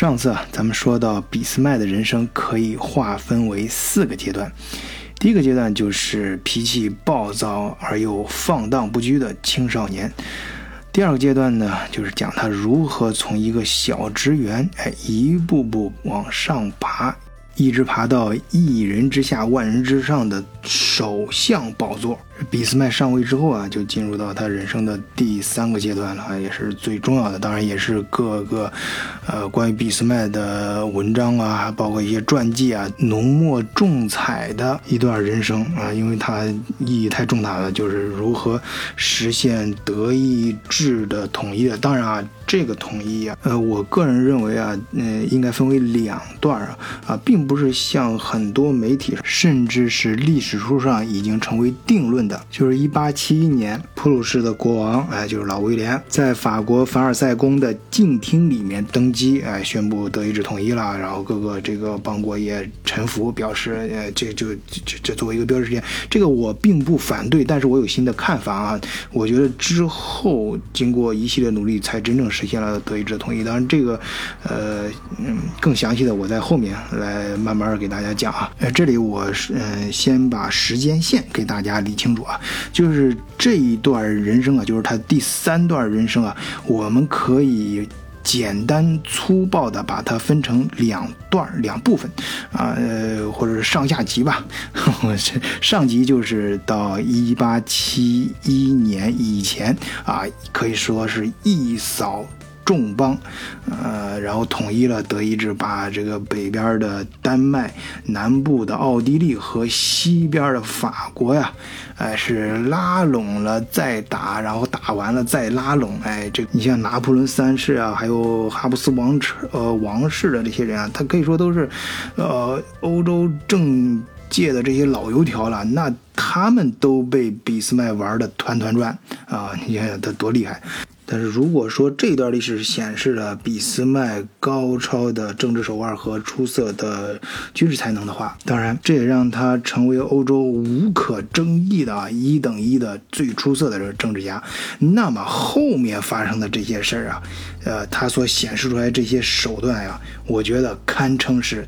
上次啊，咱们说到俾斯麦的人生可以划分为四个阶段。第一个阶段就是脾气暴躁而又放荡不羁的青少年。第二个阶段呢，就是讲他如何从一个小职员，哎，一步步往上爬。一直爬到一人之下万人之上的首相宝座。俾斯麦上位之后啊，就进入到他人生的第三个阶段了，也是最重要的。当然，也是各个呃关于俾斯麦的文章啊，包括一些传记啊，浓墨重彩的一段人生啊，因为它意义太重大了，就是如何实现德意志的统一的。当然啊。这个统一啊，呃，我个人认为啊，嗯，应该分为两段啊，啊，并不是像很多媒体甚至是历史书上已经成为定论的，就是一八七一年，普鲁士的国王，哎，就是老威廉，在法国凡尔赛宫的静厅里面登基，哎，宣布德意志统一了，然后各个这个邦国也臣服，表示，呃，这就这这作为一个标志事件，这个我并不反对，但是我有新的看法啊，我觉得之后经过一系列努力，才真正。实现了德意志的统一，当然这个，呃，嗯，更详细的我在后面来慢慢给大家讲啊。呃，这里我是嗯，先把时间线给大家理清楚啊，就是这一段人生啊，就是他第三段人生啊，我们可以简单粗暴的把它分成两段两部分啊，呃，或者是上下集吧。上集就是到一八七一年以前啊，可以说是一扫。众邦，呃，然后统一了德意志，把这个北边的丹麦、南部的奥地利和西边的法国呀，哎，是拉拢了再打，然后打完了再拉拢，哎，这你像拿破仑三世啊，还有哈布斯王朝呃王室的这些人啊，他可以说都是，呃，欧洲政界的这些老油条了，那他们都被俾斯麦玩的团团转啊，你想想他多厉害。但是如果说这段历史显示了俾斯麦高超的政治手腕和出色的军事才能的话，当然这也让他成为欧洲无可争议的啊一等一的最出色的这个政治家。那么后面发生的这些事儿啊，呃，他所显示出来这些手段呀，我觉得堪称是。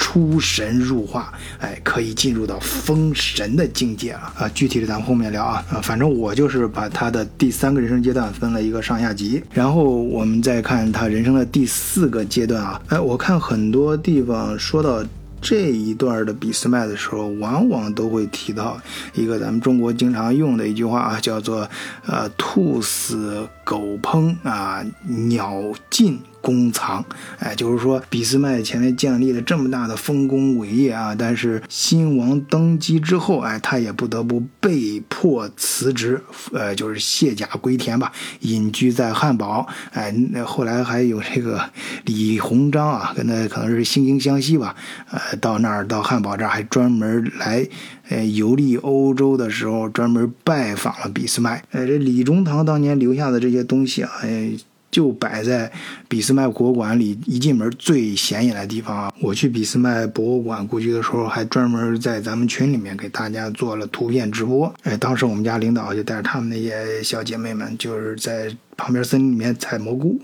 出神入化，哎，可以进入到封神的境界了啊！具体的咱们后面聊啊啊！反正我就是把他的第三个人生阶段分了一个上下集，然后我们再看他人生的第四个阶段啊！哎，我看很多地方说到这一段的俾斯麦的时候，往往都会提到一个咱们中国经常用的一句话啊，叫做“呃，兔死狗烹啊，鸟尽”。功藏，哎，就是说，俾斯麦前面建立了这么大的丰功伟业啊，但是新王登基之后，哎，他也不得不被迫辞职，呃，就是卸甲归田吧，隐居在汉堡，哎，那后来还有这个李鸿章啊，跟他可能是惺惺相惜吧，呃，到那儿到汉堡这儿还专门来，呃，游历欧洲的时候，专门拜访了俾斯麦，哎，这李中堂当年留下的这些东西啊，哎。就摆在俾斯麦博物馆里，一进门最显眼的地方啊！我去俾斯麦博物馆故居的时候，还专门在咱们群里面给大家做了图片直播。哎，当时我们家领导就带着他们那些小姐妹们，就是在旁边森林里面采蘑菇。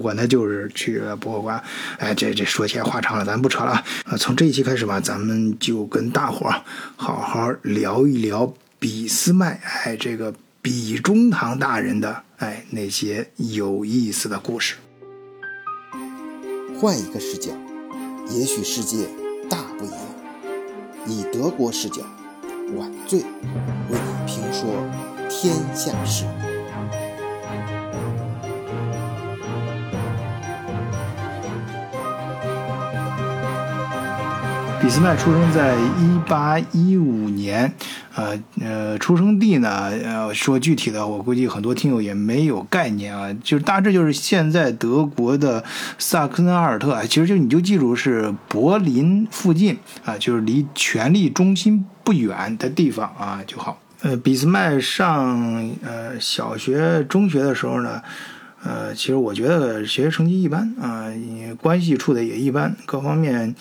我呢就是去了博物馆。哎，这这说起来话长了，咱不扯了啊！从这一期开始吧，咱们就跟大伙好好聊一聊俾斯麦。哎，这个。比中堂大人的哎那些有意思的故事。换一个视角，也许世界大不一样。以德国视角，晚醉为你评说天下事。俾斯麦出生在一八一五年。呃呃，出生地呢？呃，说具体的，我估计很多听友也没有概念啊。就是大致就是现在德国的萨克森阿尔特啊，其实就你就记住是柏林附近啊，就是离权力中心不远的地方啊就好。呃，俾斯麦上呃小学、中学的时候呢，呃，其实我觉得学习成绩一般啊，关系处的也一般，各方面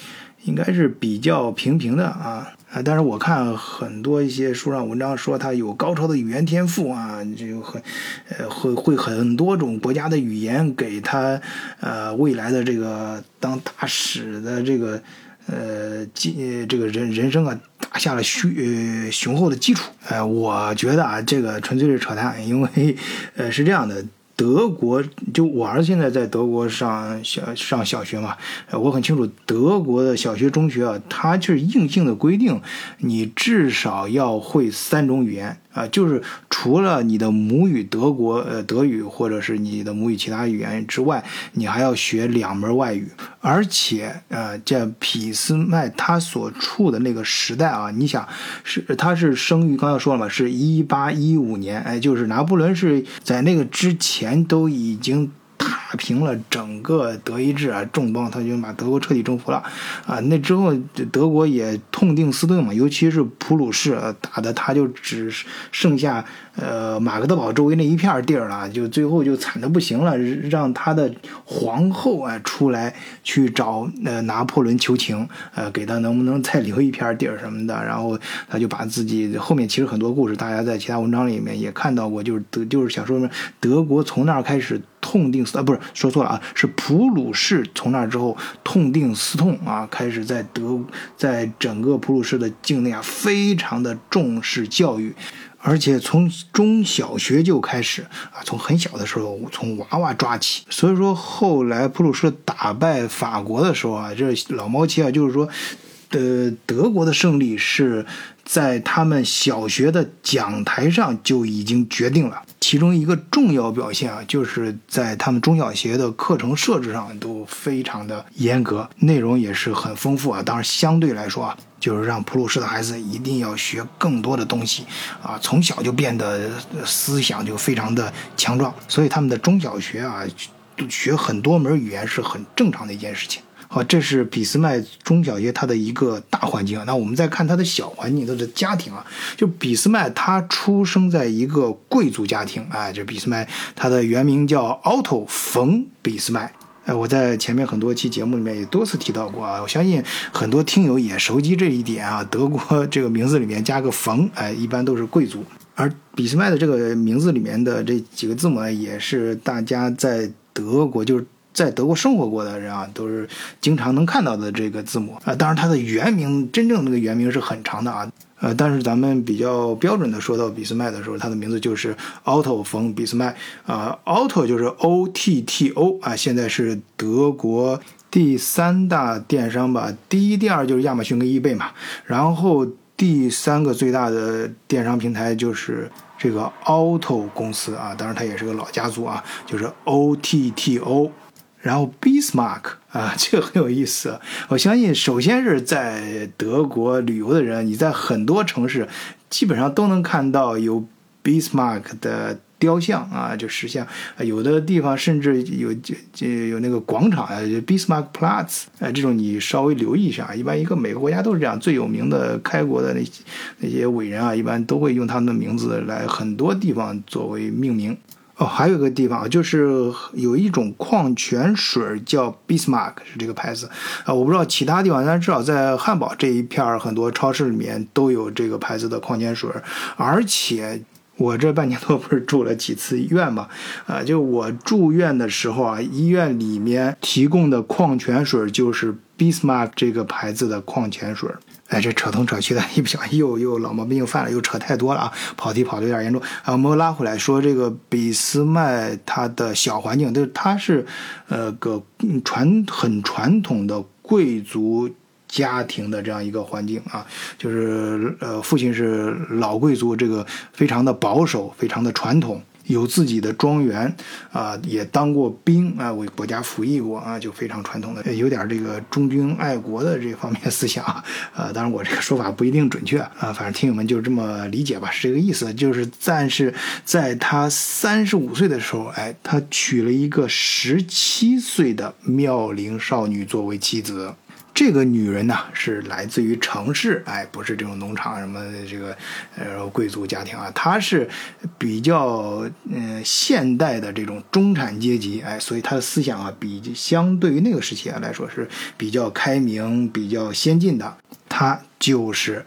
应该是比较平平的啊。啊，但是我看很多一些书上文章说他有高超的语言天赋啊，就很，呃，会会很多种国家的语言，给他呃未来的这个当大使的这个呃基这个人人生啊打下了雄呃雄厚的基础。呃，我觉得啊，这个纯粹是扯淡，因为呃是这样的。德国就我儿子现在在德国上小上小学嘛，我很清楚德国的小学、中学啊，它就是硬性的规定，你至少要会三种语言。啊，就是除了你的母语德国呃德语或者是你的母语其他语言之外，你还要学两门外语。而且呃，这俾斯麦他所处的那个时代啊，你想是他是生于刚才说了嘛，是一八一五年，哎，就是拿破仑是在那个之前都已经太。打平了整个德意志啊，重装，他就把德国彻底征服了啊！那之后，德国也痛定思痛嘛，尤其是普鲁士打的，他就只剩下。呃，马格德堡周围那一片地儿了，就最后就惨的不行了，让他的皇后啊出来去找呃拿破仑求情，呃，给他能不能再留一片地儿什么的，然后他就把自己后面其实很多故事，大家在其他文章里面也看到过，就是德就是想说什么德国从那儿开始痛定思啊，不是说错了啊，是普鲁士从那之后痛定思痛啊，开始在德在整个普鲁士的境内啊，非常的重视教育。而且从中小学就开始啊，从很小的时候从娃娃抓起。所以说后来普鲁士打败法国的时候啊，这老毛奇啊，就是说，的，德国的胜利是在他们小学的讲台上就已经决定了。其中一个重要表现啊，就是在他们中小学的课程设置上都非常的严格，内容也是很丰富啊。当然，相对来说啊。就是让普鲁士的孩子一定要学更多的东西，啊，从小就变得思想就非常的强壮，所以他们的中小学啊，学很多门语言是很正常的一件事情。好，这是俾斯麦中小学它的一个大环境。那我们再看他的小环境，他的家庭啊，就俾斯麦他出生在一个贵族家庭，哎，这俾斯麦他的原名叫奥托冯俾斯麦。哎，我在前面很多期节目里面也多次提到过啊，我相信很多听友也熟悉这一点啊。德国 这个名字里面加个冯，哎，一般都是贵族。而俾斯麦的这个名字里面的这几个字母呢，也是大家在德国就是在德国生活过的人啊，都是经常能看到的这个字母啊。当然，它的原名真正那个原名是很长的啊。呃，但是咱们比较标准的说到俾斯麦的时候，他的名字就是 Otto 冯俾斯麦啊，Otto 就是 O T T O 啊，现在是德国第三大电商吧，第一、第二就是亚马逊跟易贝嘛，然后第三个最大的电商平台就是这个 Otto 公司啊，当然它也是个老家族啊，就是 O T T O。然后 Bismarck 啊，这个很有意思。我相信，首先是在德国旅游的人，你在很多城市基本上都能看到有 Bismarck 的雕像啊，就石像。啊有的地方甚至有就就有那个广场啊就，Bismarck Platz。哎，这种你稍微留意一下。一般一个每个国家都是这样，最有名的开国的那那些伟人啊，一般都会用他们的名字来很多地方作为命名。哦，还有一个地方就是有一种矿泉水叫 Bismarck，是这个牌子啊。我不知道其他地方，但至少在汉堡这一片儿很多超市里面都有这个牌子的矿泉水。而且我这半年多不是住了几次医院嘛，啊，就我住院的时候啊，医院里面提供的矿泉水就是 Bismarck 这个牌子的矿泉水。哎，这扯东扯西的，一不小心又又老毛病又犯了，又扯太多了啊！跑题跑的有点严重啊！我们拉回来说，这个俾斯麦他的小环境，就是他是，呃，个传很传统的贵族家庭的这样一个环境啊，就是呃，父亲是老贵族，这个非常的保守，非常的传统。有自己的庄园，啊，也当过兵啊，为国家服役过啊，就非常传统的，有点这个忠君爱国的这方面思想 啊。当然我这个说法不一定准确啊，反正听友们就这么理解吧，是这个意思。就是但是在他三十五岁的时候，哎，他娶了一个十七岁的妙龄少女作为妻子。这个女人呢是来自于城市，哎，不是这种农场什么这个呃贵族家庭啊，她是比较嗯现代的这种中产阶级，哎，所以她的思想啊比相对于那个时期啊来说是比较开明、比较先进的。她就是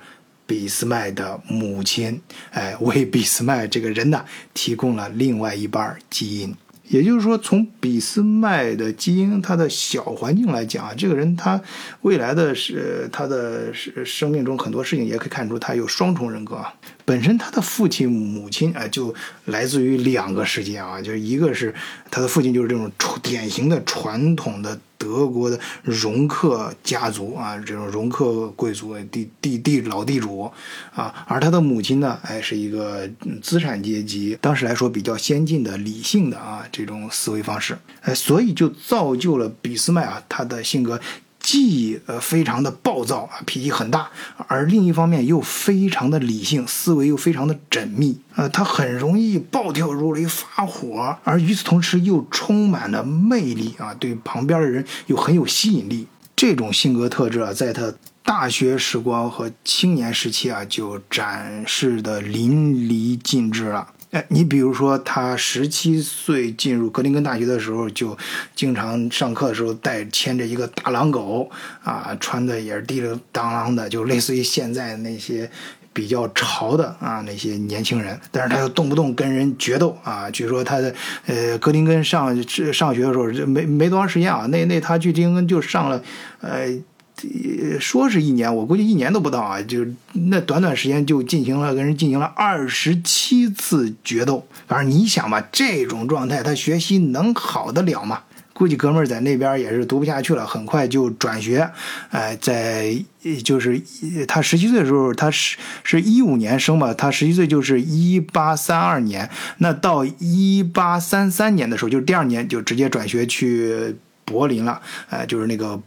俾斯麦的母亲，哎，为俾斯麦这个人呢提供了另外一半基因。也就是说，从俾斯麦的基因、他的小环境来讲啊，这个人他未来的是他的生命中很多事情也可以看出他有双重人格啊。本身他的父亲、母亲啊，就来自于两个世界啊，就是一个是他的父亲就是这种典型的传统的。德国的容克家族啊，这种容克贵族地地地老地主啊，而他的母亲呢，哎，是一个资产阶级，当时来说比较先进的理性的啊这种思维方式，哎，所以就造就了俾斯麦啊，他的性格。既呃非常的暴躁啊，脾气很大，而另一方面又非常的理性，思维又非常的缜密呃，他很容易暴跳如雷发火，而与此同时又充满了魅力啊，对旁边的人又很有吸引力。这种性格特质啊，在他大学时光和青年时期啊，就展示的淋漓尽致了。哎，你比如说，他十七岁进入格林根大学的时候，就经常上课的时候带牵着一个大狼狗，啊，穿的也是滴溜当啷的，就类似于现在那些比较潮的啊那些年轻人。但是他又动不动跟人决斗啊。据说他的呃格林根上上学的时候，没没多长时间啊，那那他去格林根就上了，呃。说是一年，我估计一年都不到啊！就那短短时间就进行了跟人进行了二十七次决斗。反正你想吧，这种状态他学习能好得了吗？估计哥们儿在那边也是读不下去了，很快就转学。哎，在就是他十七岁的时候，他是是一五年生吧，他十七岁就是一八三二年。那到一八三三年的时候，就是第二年就直接转学去柏林了。哎，就是那个。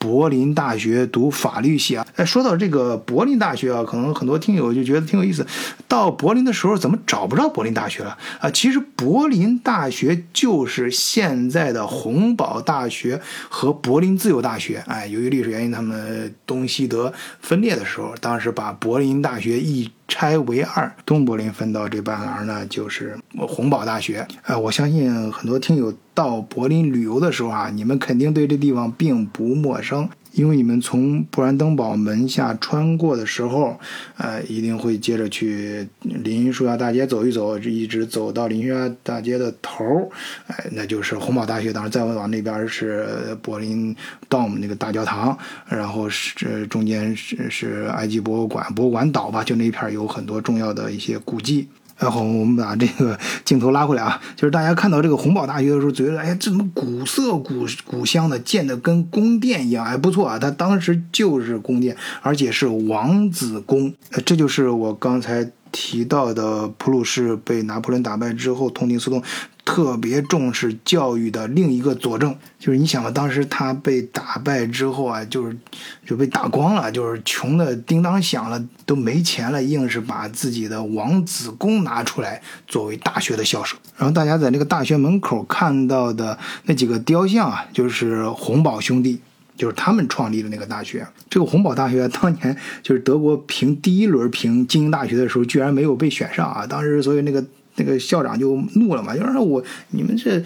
柏林大学读法律系啊，哎，说到这个柏林大学啊，可能很多听友就觉得挺有意思。到柏林的时候，怎么找不着柏林大学了啊？其实柏林大学就是现在的洪堡大学和柏林自由大学。哎，由于历史原因，他们东西德分裂的时候，当时把柏林大学一拆为二，东柏林分到这半栏呢，就是洪堡大学。哎，我相信很多听友。到柏林旅游的时候啊，你们肯定对这地方并不陌生。因为你们从布兰登堡门下穿过的时候，呃，一定会接着去林荫树下大街走一走，一直走到林荫树下大街的头儿，哎，那就是洪堡大学。当然，再往那边是柏林 Dom 那个大教堂，然后是中间是是埃及博物馆，博物馆岛吧，就那一片有很多重要的一些古迹。然后我们把这个镜头拉回来啊，就是大家看到这个洪堡大学的时候，觉得哎，这怎么古色古古香的，建的跟宫殿一样，还不错啊。它当时就是宫殿，而且是王子宫。这就是我刚才提到的普鲁士被拿破仑打败之后，痛定思痛。特别重视教育的另一个佐证，就是你想吧，当时他被打败之后啊，就是就被打光了，就是穷的叮当响了，都没钱了，硬是把自己的王子宫拿出来作为大学的校舍。然后大家在那个大学门口看到的那几个雕像啊，就是洪堡兄弟，就是他们创立的那个大学。这个洪堡大学当年就是德国评第一轮评精英大学的时候，居然没有被选上啊！当时所以那个。那个校长就怒了嘛，就说我你们这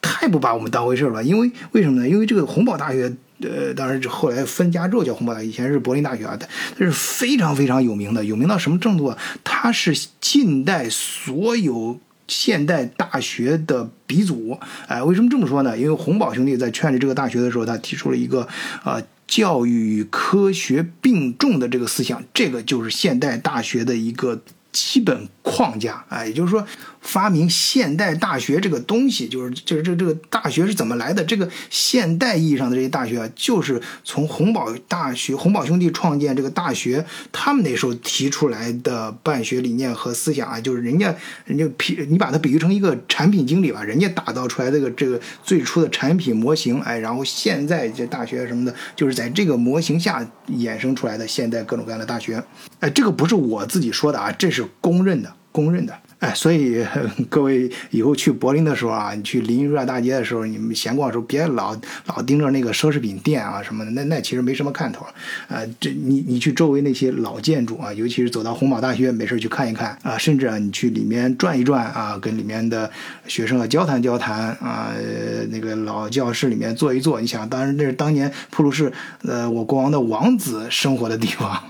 太不把我们当回事了。因为为什么呢？因为这个洪堡大学，呃，当然后来分家之后叫洪堡大学，以前是柏林大学啊，它是非常非常有名的，有名到什么程度啊？它是近代所有现代大学的鼻祖。哎，为什么这么说呢？因为洪堡兄弟在劝立这个大学的时候，他提出了一个啊，教育与科学并重的这个思想，这个就是现代大学的一个。基本框架，啊，也就是说。发明现代大学这个东西，就是就是这这个大学是怎么来的？这个现代意义上的这些大学啊，就是从洪堡大学、洪堡兄弟创建这个大学，他们那时候提出来的办学理念和思想啊，就是人家人家比你把它比喻成一个产品经理吧，人家打造出来这个这个最初的产品模型，哎，然后现在这大学什么的，就是在这个模型下衍生出来的现代各种各样的大学，哎，这个不是我自己说的啊，这是公认的，公认的。哎，所以各位以后去柏林的时候啊，你去林荫大街的时候，你们闲逛的时候别老老盯着那个奢侈品店啊什么的，那那其实没什么看头。啊，这你你去周围那些老建筑啊，尤其是走到洪堡大学，没事去看一看啊，甚至啊你去里面转一转啊，跟里面的学生啊交谈交谈啊，那个老教室里面坐一坐，你想，当然那是当年普鲁士呃我国王的王子生活的地方。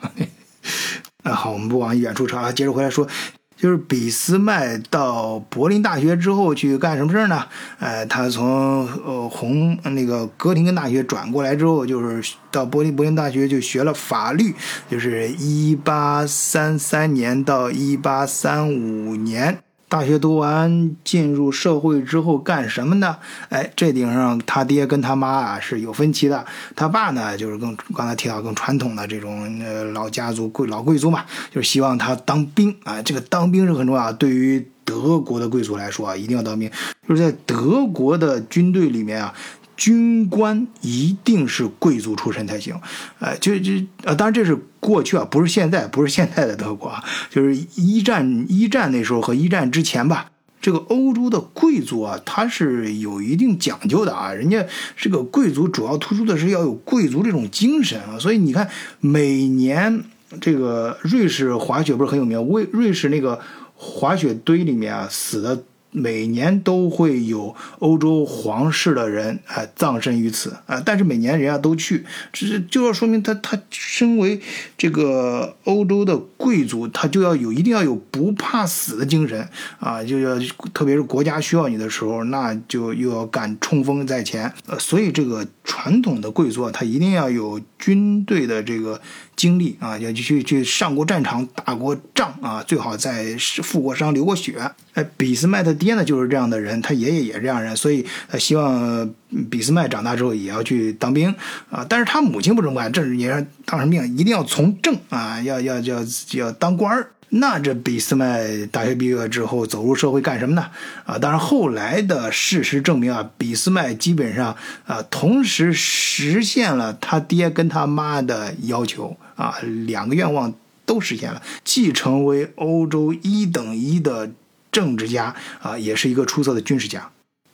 啊，好，我们不往远处扯啊，接着回来说。就是俾斯麦到柏林大学之后去干什么事儿呢？呃，他从呃红那个哥廷根大学转过来之后，就是到柏林柏林大学就学了法律，就是一八三三年到一八三五年。大学读完，进入社会之后干什么呢？哎，这顶上他爹跟他妈啊是有分歧的。他爸呢，就是更刚才提到更传统的这种呃老家族贵老贵族嘛，就是希望他当兵啊。这个当兵是很重要，对于德国的贵族来说啊，一定要当兵。就是在德国的军队里面啊。军官一定是贵族出身才行，呃，就就呃，当然这是过去啊，不是现在，不是现在的德国啊，就是一战一战那时候和一战之前吧，这个欧洲的贵族啊，他是有一定讲究的啊，人家这个贵族主要突出的是要有贵族这种精神啊，所以你看每年这个瑞士滑雪不是很有名，瑞瑞士那个滑雪堆里面啊死的。每年都会有欧洲皇室的人啊葬身于此啊，但是每年人家都去，这就要说明他他身为这个欧洲的贵族，他就要有一定要有不怕死的精神啊，就要特别是国家需要你的时候，那就又要敢冲锋在前，呃，所以这个传统的贵族啊他一定要有军队的这个。经历啊，要去去上过战场、打过仗啊，最好在负过伤、流过血。哎，俾斯麦他爹呢就是这样的人，他爷爷也是这样人，所以他希望俾斯麦长大之后也要去当兵啊。但是他母亲不这么干，这也是当什么命，一定要从政啊，要要要要当官儿。那这俾斯麦大学毕业之后走入社会干什么呢？啊，当然后来的事实证明啊，俾斯麦基本上啊同时实现了他爹跟他妈的要求啊，两个愿望都实现了，既成为欧洲一等一的政治家啊，也是一个出色的军事家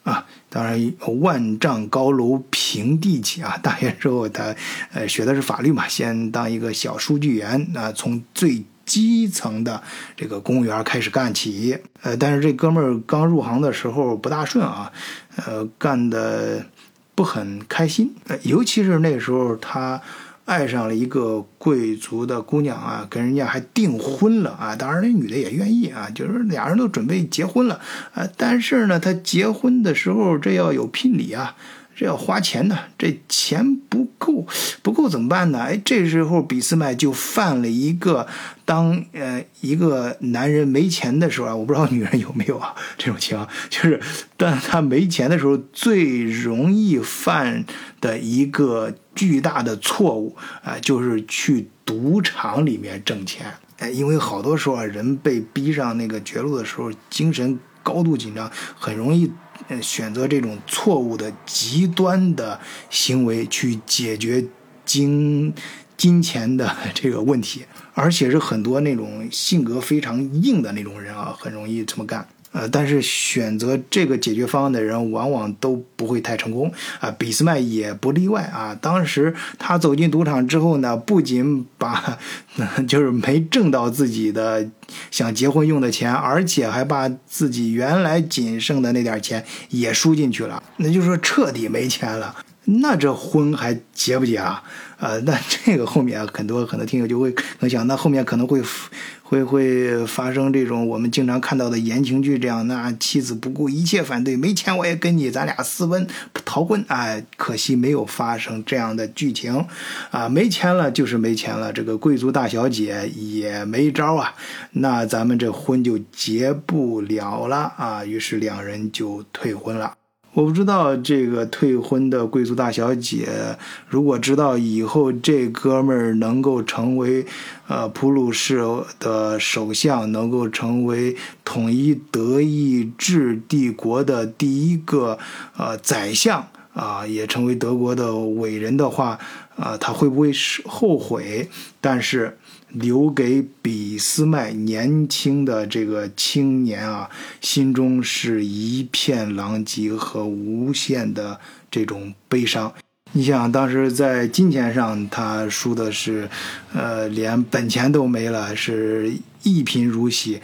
啊。当然，万丈高楼平地起啊，大学之后他呃学的是法律嘛，先当一个小书记员啊，从最基层的这个公务员开始干起，呃，但是这哥们儿刚入行的时候不大顺啊，呃，干的不很开心，呃，尤其是那时候他爱上了一个贵族的姑娘啊，跟人家还订婚了啊，当然那女的也愿意啊，就是俩人都准备结婚了啊，但是呢，他结婚的时候这要有聘礼啊。这要花钱的，这钱不够，不够怎么办呢？哎，这时候俾斯麦就犯了一个，当呃一个男人没钱的时候啊，我不知道女人有没有啊这种情况，就是当他没钱的时候最容易犯的一个巨大的错误啊，就是去赌场里面挣钱。哎，因为好多时候啊，人被逼上那个绝路的时候，精神高度紧张，很容易。选择这种错误的极端的行为去解决金金钱的 这个问题，而且是很多那种性格非常硬的那种人啊，很容易这么干。呃，但是选择这个解决方案的人往往都不会太成功啊，俾斯麦也不例外啊。当时他走进赌场之后呢，不仅把就是没挣到自己的想结婚用的钱，而且还把自己原来仅剩的那点钱也输进去了，那就是说彻底没钱了。那这婚还结不结啊？呃，那这个后面很多很多听友就会能想，那后面可能会。会会发生这种我们经常看到的言情剧这样，那妻子不顾一切反对，没钱我也跟你，咱俩私奔逃婚。哎，可惜没有发生这样的剧情，啊，没钱了就是没钱了，这个贵族大小姐也没招啊，那咱们这婚就结不了了啊，于是两人就退婚了。我不知道这个退婚的贵族大小姐，如果知道以后这哥们儿能够成为，呃，普鲁士的首相，能够成为统一德意志帝国的第一个呃宰相啊，也成为德国的伟人的话，啊，他会不会是后悔？但是。留给俾斯麦年轻的这个青年啊，心中是一片狼藉和无限的这种悲伤。你想，当时在金钱上他输的是，呃，连本钱都没了，是一贫如洗。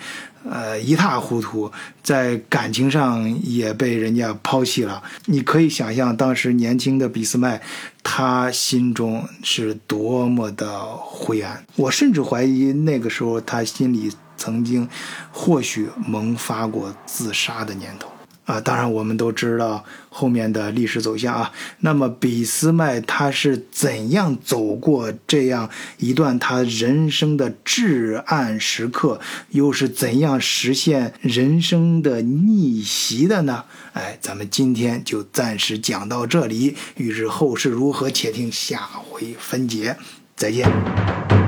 呃，一塌糊涂，在感情上也被人家抛弃了。你可以想象，当时年轻的俾斯麦，他心中是多么的灰暗。我甚至怀疑那个时候他心里曾经或许萌发过自杀的念头。啊，当然我们都知道后面的历史走向啊。那么俾斯麦他是怎样走过这样一段他人生的至暗时刻，又是怎样实现人生的逆袭的呢？哎，咱们今天就暂时讲到这里，欲知后事如何，且听下回分解。再见。